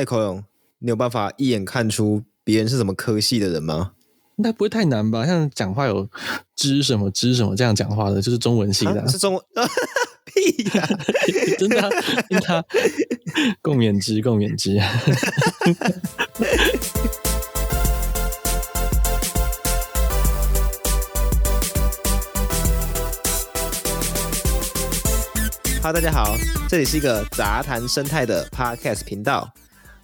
哎，口勇，你有办法一眼看出别人是什么科系的人吗？应该不会太难吧？像讲话有知什么知什么这样讲话的，就是中文系的、啊啊，是中文。屁呀、啊！真的、啊，真的、啊，共勉之，共勉之。哈，大家好，这里是一个杂谈生态的 Podcast 频道。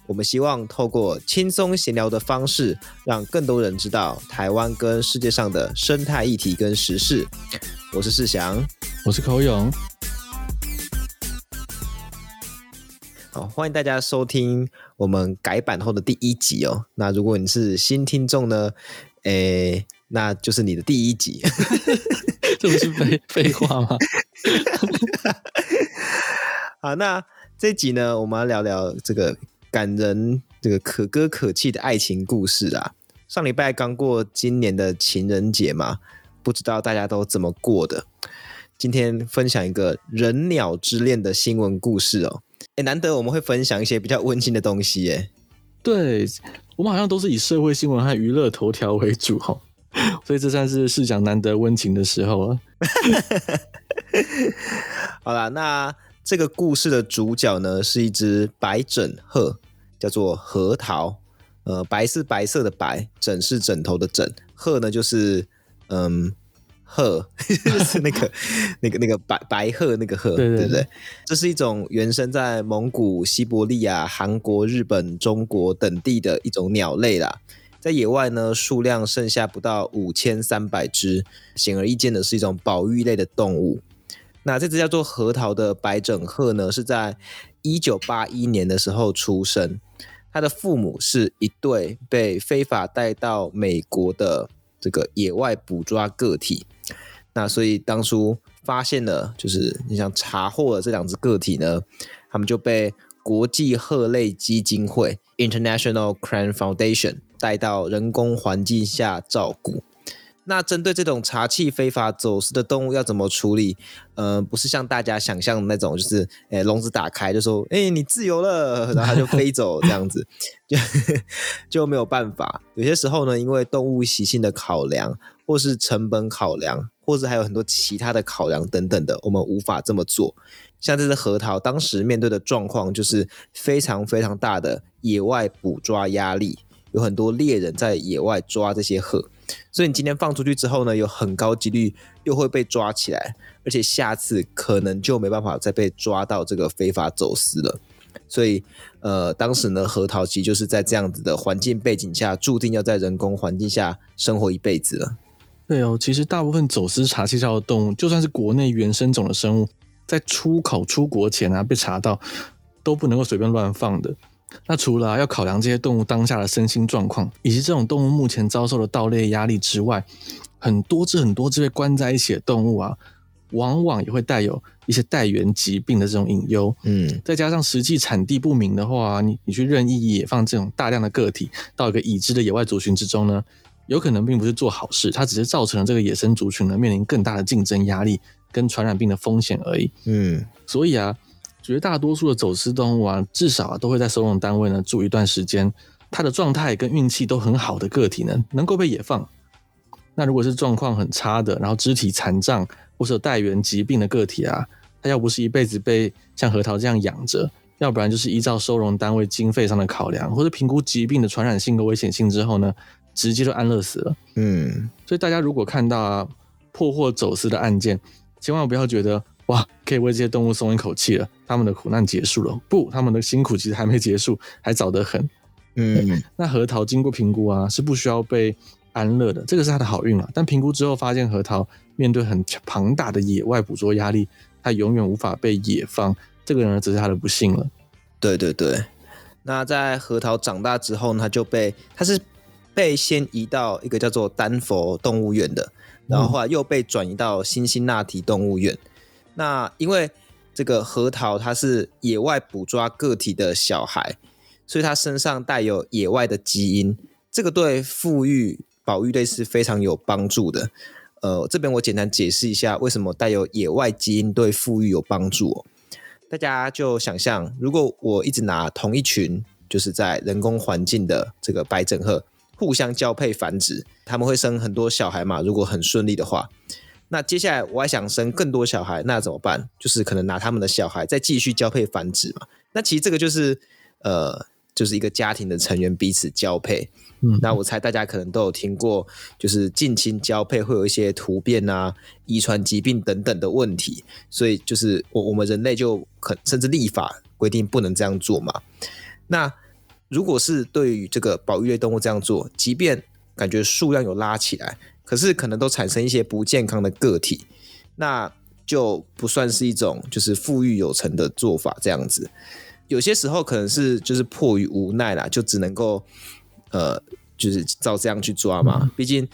我们希望透过轻松闲聊的方式，让更多人知道台湾跟世界上的生态议题跟时事。我是世祥，我是口勇。好，欢迎大家收听我们改版后的第一集哦。那如果你是新听众呢，诶，那就是你的第一集。这不是废废话吗？好，那这集呢，我们要聊聊这个感人、这个可歌可泣的爱情故事啊。上礼拜刚过今年的情人节嘛，不知道大家都怎么过的？今天分享一个人鸟之恋的新闻故事哦。哎，难得我们会分享一些比较温馨的东西耶。对，我们好像都是以社会新闻和娱乐头条为主哈，所以这算是世祥难得温情的时候了。好啦，那这个故事的主角呢，是一只白枕鹤，叫做核桃。呃，白是白色的白，枕是枕头的枕，鹤呢就是嗯。鹤 就是那个、那个、那个白白鹤那个鹤，对，对，对，对不对？这是一种原生在蒙古、西伯利亚、韩国、日本、中国等地的一种鸟类啦。在野外呢，数量剩下不到五千三百只，显而易见的是一种保育类的动物。那这只叫做核桃的白枕鹤呢，是在一九八一年的时候出生。他的父母是一对被非法带到美国的这个野外捕抓个体。那所以当初发现了，就是你想查获了这两只个体呢，他们就被国际鹤类基金会 （International Crane Foundation） 带到人工环境下照顾。那针对这种查缉非法走私的动物要怎么处理？呃，不是像大家想象的那种，就是诶笼子打开就说，诶你自由了，然后它就飞走这样子，就 就没有办法。有些时候呢，因为动物习性的考量，或是成本考量。或者还有很多其他的考量等等的，我们无法这么做。像这只核桃当时面对的状况，就是非常非常大的野外捕抓压力，有很多猎人在野外抓这些鹤，所以你今天放出去之后呢，有很高几率又会被抓起来，而且下次可能就没办法再被抓到这个非法走私了。所以，呃，当时呢，核桃其实就是在这样子的环境背景下，注定要在人工环境下生活一辈子了。对哦，其实大部分走私查缉到的动物，就算是国内原生种的生物，在出口出国前啊被查到，都不能够随便乱放的。那除了、啊、要考量这些动物当下的身心状况，以及这种动物目前遭受的盗猎压力之外，很多只很多只被关在一起的动物啊，往往也会带有一些带源疾病的这种隐忧。嗯，再加上实际产地不明的话，你你去任意野放这种大量的个体到一个已知的野外族群之中呢，有可能并不是做好事，它只是造成了这个野生族群呢面临更大的竞争压力跟传染病的风险而已。嗯，所以啊，绝大多数的走私动物啊，至少啊都会在收容单位呢住一段时间，它的状态跟运气都很好的个体呢，能够被野放。那如果是状况很差的，然后肢体残障或是有带源疾病的个体啊，它要不是一辈子被像核桃这样养着，要不然就是依照收容单位经费上的考量，或者评估疾病的传染性跟危险性之后呢，直接就安乐死了。嗯，所以大家如果看到啊破获走私的案件，千万不要觉得哇，可以为这些动物松一口气了，他们的苦难结束了。不，他们的辛苦其实还没结束，还早得很。嗯，那核桃经过评估啊，是不需要被安乐的，这个是他的好运啊。但评估之后发现，核桃面对很庞大的野外捕捉压力，它永远无法被野放，这个呢，则是他的不幸了。对对对，那在核桃长大之后呢，他就被他是。被先移到一个叫做丹佛动物园的，然后后来又被转移到辛辛那提动物园。嗯、那因为这个核桃它是野外捕抓个体的小孩，所以它身上带有野外的基因，这个对复育保育类是非常有帮助的。呃，这边我简单解释一下为什么带有野外基因对复育有帮助。大家就想象，如果我一直拿同一群就是在人工环境的这个白枕鹤互相交配繁殖，他们会生很多小孩嘛。如果很顺利的话，那接下来我还想生更多小孩，那怎么办？就是可能拿他们的小孩再继续交配繁殖嘛。那其实这个就是呃，就是一个家庭的成员彼此交配。嗯，那我猜大家可能都有听过，就是近亲交配会有一些突变啊、遗传疾病等等的问题，所以就是我我们人类就可甚至立法规定不能这样做嘛。那如果是对于这个保育类动物这样做，即便感觉数量有拉起来，可是可能都产生一些不健康的个体，那就不算是一种就是富裕有成的做法这样子。有些时候可能是就是迫于无奈啦，就只能够呃就是照这样去抓嘛。毕竟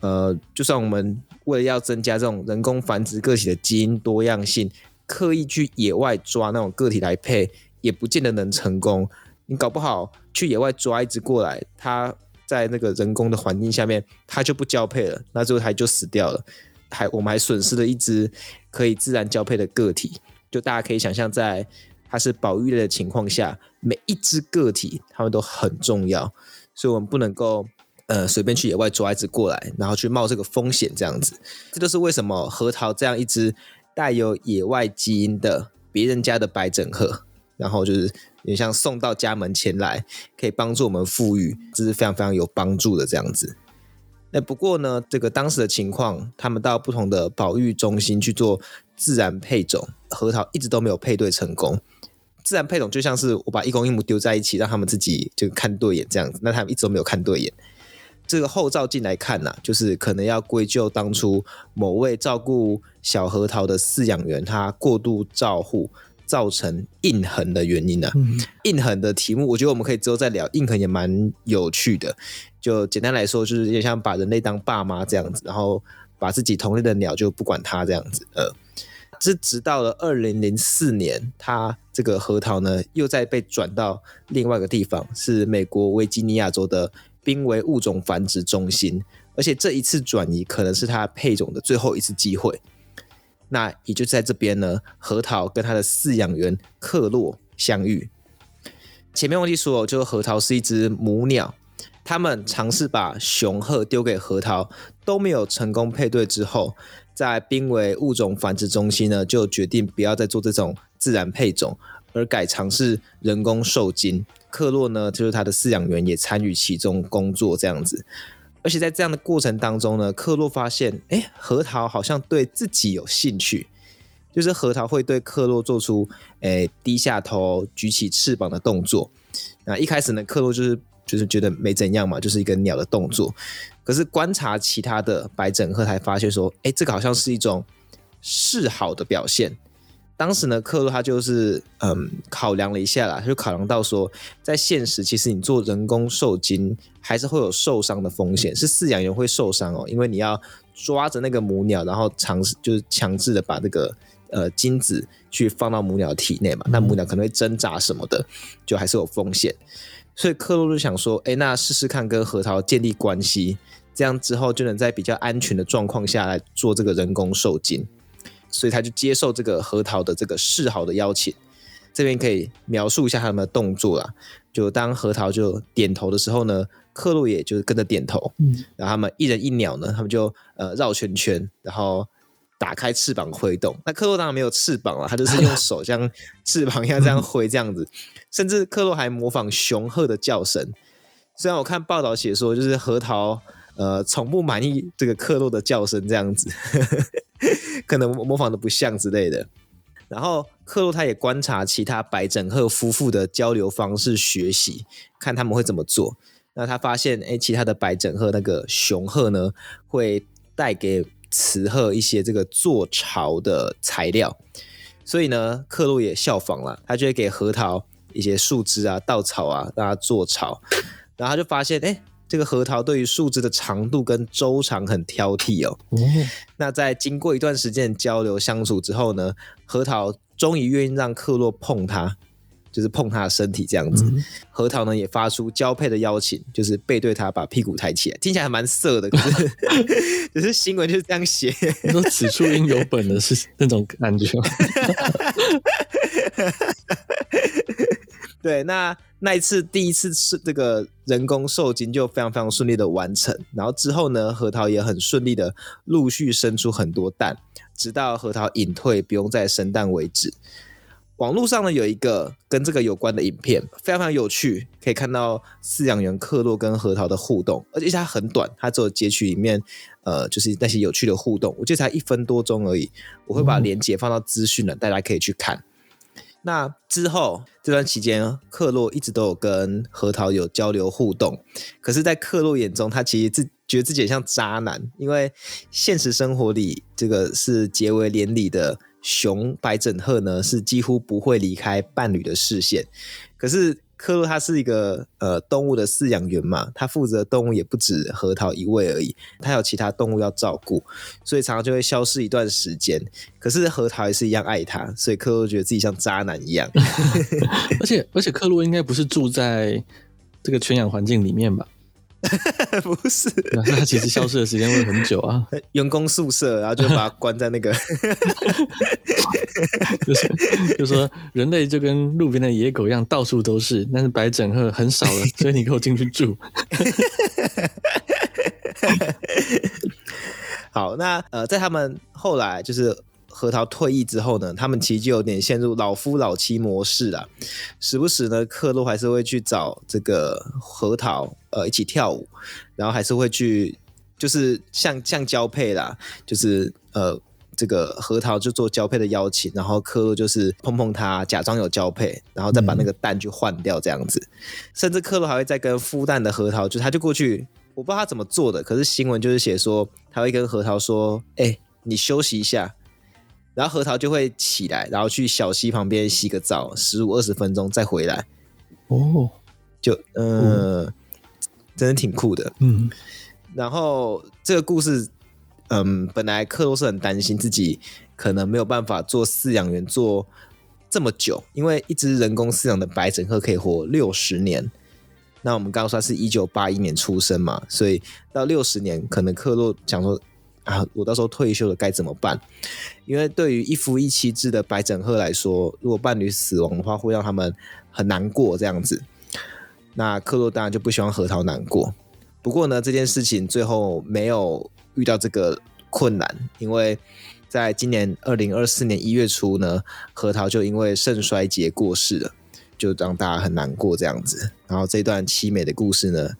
呃，就算我们为了要增加这种人工繁殖个体的基因多样性，刻意去野外抓那种个体来配，也不见得能成功。你搞不好去野外抓一只过来，它在那个人工的环境下面，它就不交配了，那最后它就死掉了，还我们还损失了一只可以自然交配的个体。就大家可以想象，在它是保育类的情况下，每一只个体它们都很重要，所以我们不能够呃随便去野外抓一只过来，然后去冒这个风险这样子。这就是为什么核桃这样一只带有野外基因的别人家的白枕鹤，然后就是。也像送到家门前来，可以帮助我们富裕，这是非常非常有帮助的这样子。那不过呢，这个当时的情况，他们到不同的保育中心去做自然配种，核桃一直都没有配对成功。自然配种就像是我把一公一母丢在一起，让他们自己就看对眼这样子，那他们一直都没有看对眼。这个后照镜来看呢、就是可能要归咎当初某位照顾小核桃的饲养员，他过度照护。造成印痕的原因呢、啊？印痕的题目，我觉得我们可以之后再聊。印痕也蛮有趣的，就简单来说，就是有点像把人类当爸妈这样子，然后把自己同类的鸟就不管它这样子。呃，这直到了二零零四年，它这个核桃呢，又再被转到另外一个地方，是美国维吉尼亚州的濒危物种繁殖中心，而且这一次转移可能是它配种的最后一次机会。那也就在这边呢，核桃跟他的饲养员克洛相遇。前面忘记说，就是核桃是一只母鸟，他们尝试把雄鹤丢给核桃，都没有成功配对之后，在濒危物种繁殖中心呢，就决定不要再做这种自然配种，而改尝试人工受精。克洛呢，就是他的饲养员，也参与其中工作，这样子。而且在这样的过程当中呢，克洛发现，哎，核桃好像对自己有兴趣，就是核桃会对克洛做出，哎，低下头、举起翅膀的动作。那一开始呢，克洛就是就是觉得没怎样嘛，就是一个鸟的动作。可是观察其他的白枕鹤，才发现说，哎，这个好像是一种示好的表现。当时呢，克洛他就是嗯考量了一下啦，他就考量到说，在现实其实你做人工受精还是会有受伤的风险，是饲养员会受伤哦，因为你要抓着那个母鸟，然后尝试就是强制的把这个呃精子去放到母鸟体内嘛，那母鸟可能会挣扎什么的，就还是有风险。所以克洛就想说，哎，那试试看跟核桃建立关系，这样之后就能在比较安全的状况下来做这个人工受精。所以他就接受这个核桃的这个示好的邀请，这边可以描述一下他们的动作啦。就当核桃就点头的时候呢，克洛也就跟着点头。嗯，然后他们一人一鸟呢，他们就呃绕圈圈，然后打开翅膀挥动。那克洛当然没有翅膀了，他就是用手像翅膀一样这样挥这样子。甚至克洛还模仿雄鹤的叫声。虽然我看报道写说，就是核桃呃从不满意这个克洛的叫声这样子。可能模仿的不像之类的，然后克洛他也观察其他白枕鹤夫妇的交流方式，学习看他们会怎么做。那他发现，哎，其他的白枕鹤那个雄鹤呢，会带给雌鹤一些这个做巢的材料，所以呢，克洛也效仿了，他就会给核桃一些树枝啊、稻草啊，让它做巢。然后他就发现，哎。这个核桃对于树枝的长度跟周长很挑剔哦。嗯、那在经过一段时间交流相处之后呢，核桃终于愿意让克洛碰它，就是碰它的身体这样子。嗯、核桃呢也发出交配的邀请，就是背对它，把屁股抬起来，听起来还蛮色的。可是，只是新闻就是这样写。你说此处应有本的是那种感觉。对，那那一次第一次是这个人工受精就非常非常顺利的完成，然后之后呢，核桃也很顺利的陆续生出很多蛋，直到核桃隐退不用再生蛋为止。网络上呢有一个跟这个有关的影片，非常非常有趣，可以看到饲养员克洛跟核桃的互动，而且它很短，它只有截取里面呃就是那些有趣的互动，我记得才一分多钟而已。我会把链接放到资讯了，大家可以去看。那之后这段期间，克洛一直都有跟核桃有交流互动。可是，在克洛眼中，他其实自觉得自己像渣男，因为现实生活里，这个是结为连理的熊白枕鹤呢，是几乎不会离开伴侣的视线。可是，克洛他是一个呃动物的饲养员嘛，他负责动物也不止核桃一位而已，他有其他动物要照顾，所以常常就会消失一段时间。可是核桃也是一样爱他，所以克洛觉得自己像渣男一样。而且而且克洛应该不是住在这个圈养环境里面吧？不是，那他其实消失的时间会很久啊。员工宿舍，然后就把它关在那个，就是就说人类就跟路边的野狗一样，到处都是，但是白枕鹤很少了，所以你给我进去住。好，那呃，在他们后来就是。核桃退役之后呢，他们其实就有点陷入老夫老妻模式了。时不时呢，克洛还是会去找这个核桃，呃，一起跳舞，然后还是会去，就是像像交配啦，就是呃，这个核桃就做交配的邀请，然后克洛就是碰碰它，假装有交配，然后再把那个蛋去换掉这样子。嗯、甚至克洛还会再跟孵蛋的核桃，就他就过去，我不知道他怎么做的，可是新闻就是写说他会跟核桃说：“哎、欸，你休息一下。”然后核桃就会起来，然后去小溪旁边洗个澡，十五二十分钟再回来。哦，就嗯，呃、真的挺酷的。嗯，然后这个故事，嗯，本来克洛是很担心自己可能没有办法做饲养员做这么久，因为一只人工饲养的白枕鹤可以活六十年。那我们刚刚说他是一九八一年出生嘛，所以到六十年，可能克洛讲说。啊，我到时候退休了该怎么办？因为对于一夫一妻制的白枕鹤来说，如果伴侣死亡的话，会让他们很难过这样子。那克洛当然就不希望核桃难过。不过呢，这件事情最后没有遇到这个困难，因为在今年二零二四年一月初呢，核桃就因为肾衰竭过世了，就让大家很难过这样子。然后这段凄美的故事呢，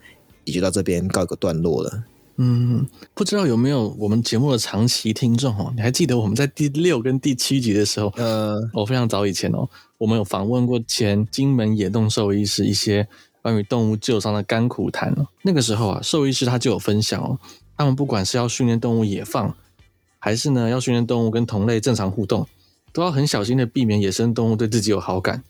也就到这边告一个段落了。嗯，不知道有没有我们节目的长期听众哦？你还记得我们在第六跟第七集的时候，呃，我、哦、非常早以前哦，我们有访问过前金门野动兽医师一些关于动物救伤的甘苦谈哦。那个时候啊，兽医师他就有分享哦，他们不管是要训练动物野放，还是呢要训练动物跟同类正常互动，都要很小心的避免野生动物对自己有好感。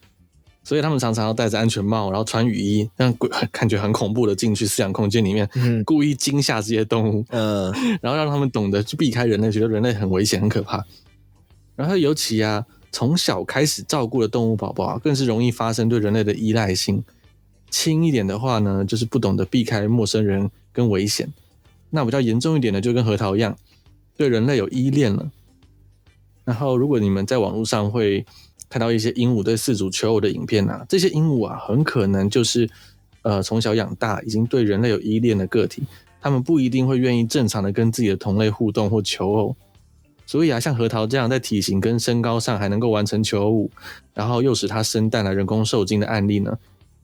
所以他们常常要戴着安全帽，然后穿雨衣，让鬼感觉很恐怖的进去饲养空间里面，嗯、故意惊吓这些动物，嗯、呃，然后让他们懂得去避开人类，觉得人类很危险、很可怕。然后尤其啊，从小开始照顾的动物宝宝啊，更是容易发生对人类的依赖性。轻一点的话呢，就是不懂得避开陌生人跟危险；那比较严重一点的，就跟核桃一样，对人类有依恋了。然后如果你们在网络上会。看到一些鹦鹉对饲主求偶的影片啊，这些鹦鹉啊，很可能就是呃从小养大，已经对人类有依恋的个体，他们不一定会愿意正常的跟自己的同类互动或求偶。所以啊，像核桃这样在体型跟身高上还能够完成求偶，然后又使它生蛋来人工受精的案例呢，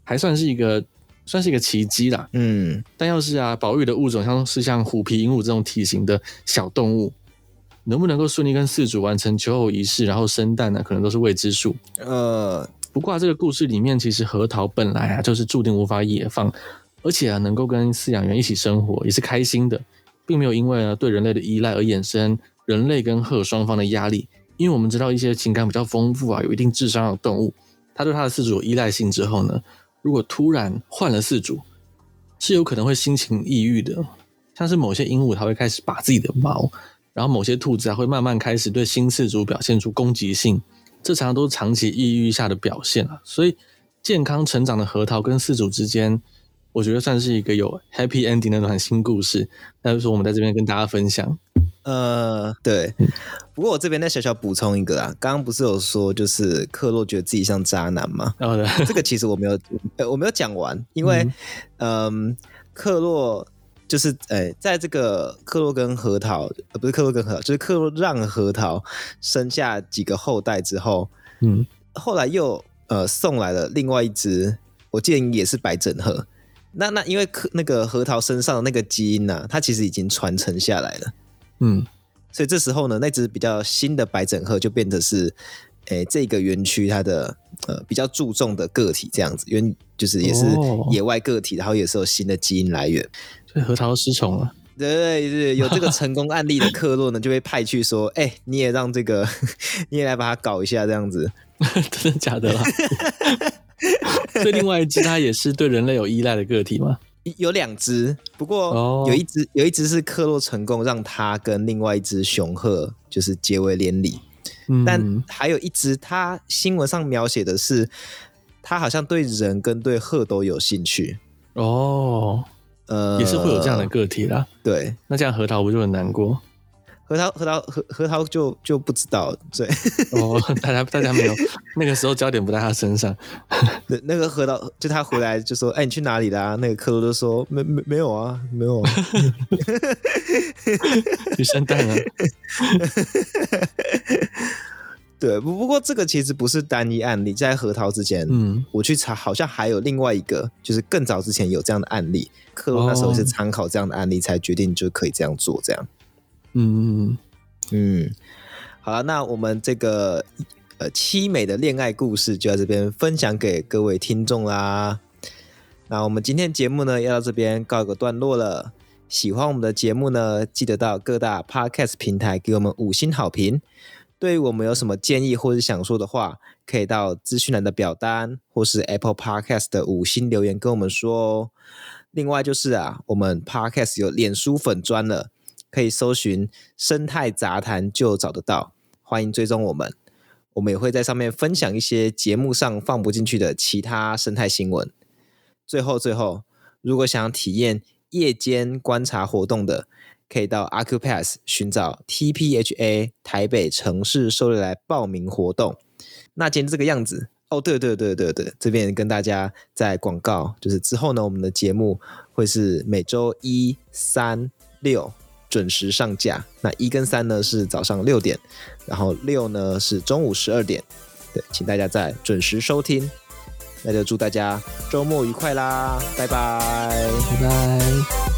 还算是一个算是一个奇迹啦。嗯，但要是啊，保育的物种像是像虎皮鹦鹉这种体型的小动物。能不能够顺利跟饲主完成求偶仪式，然后生蛋呢？可能都是未知数。呃，不过、啊、这个故事里面，其实核桃本来啊就是注定无法野放，而且啊能够跟饲养员一起生活也是开心的，并没有因为呢对人类的依赖而衍生人类跟鹤双方的压力。因为我们知道一些情感比较丰富啊、有一定智商的动物，它对它的饲主有依赖性之后呢，如果突然换了饲主，是有可能会心情抑郁的。像是某些鹦鹉，它会开始把自己的毛。然后某些兔子啊，会慢慢开始对新饲主表现出攻击性，这常常都是长期抑郁下的表现啊。所以，健康成长的核桃跟饲主之间，我觉得算是一个有 happy ending 的暖心故事。那就是我们在这边跟大家分享。呃，对。不过我这边再小小补充一个啊，刚刚不是有说就是克洛觉得自己像渣男吗？哦，对，这个其实我没有，呃，我没有讲完，因为，嗯，呃、克洛就是，哎，在这个克洛根核桃，呃，不是克洛根核桃，就是克洛让核桃生下几个后代之后，嗯，后来又呃送来了另外一只，我记得也是白枕鹤。那那因为克那个核桃身上的那个基因呢、啊，它其实已经传承下来了。嗯，所以这时候呢，那只比较新的白枕鹤就变得是，诶、欸，这个园区它的呃比较注重的个体这样子，因为就是也是野外个体，然后也是有新的基因来源，所以核桃失宠了。对对对，有这个成功案例的克洛呢，就被派去说，哎、欸，你也让这个，你也来把它搞一下这样子，真的假的啦？所以另外一只它也是对人类有依赖的个体吗？有两只，不过有一只、oh. 有一只是克洛成功让它跟另外一只雄鹤就是结为连理，嗯、但还有一只，它新闻上描写的是它好像对人跟对鹤都有兴趣哦，呃，也是会有这样的个体啦。对，那这样核桃不就很难过？核桃，核桃，核核桃就就不知道，对哦，大家大家没有那个时候焦点不在他身上，那那个核桃就他回来就说，哎、欸，你去哪里啦、啊？那个克罗就说，没没没有啊，没有、啊，你生蛋了，对，不不过这个其实不是单一案例，在核桃之前，嗯，我去查，好像还有另外一个，就是更早之前有这样的案例，克洛那时候是参考这样的案例才决定就可以这样做，这样。嗯嗯，好了，那我们这个呃凄美的恋爱故事就在这边分享给各位听众啦。那我们今天节目呢要到这边告一个段落了。喜欢我们的节目呢，记得到各大 Podcast 平台给我们五星好评。对于我们有什么建议或是想说的话，可以到资讯栏的表单或是 Apple Podcast 的五星留言跟我们说哦。另外就是啊，我们 Podcast 有脸书粉专了。可以搜寻“生态杂谈”就找得到，欢迎追踪我们。我们也会在上面分享一些节目上放不进去的其他生态新闻。最后，最后，如果想体验夜间观察活动的，可以到 Accupass 寻找 TPHA 台北城市狩猎来报名活动。那今天这个样子哦，对对对对对，这边跟大家在广告，就是之后呢，我们的节目会是每周一、三、六。准时上架。那一跟三呢是早上六点，然后六呢是中午十二点。对，请大家再准时收听。那就祝大家周末愉快啦，拜拜，拜拜。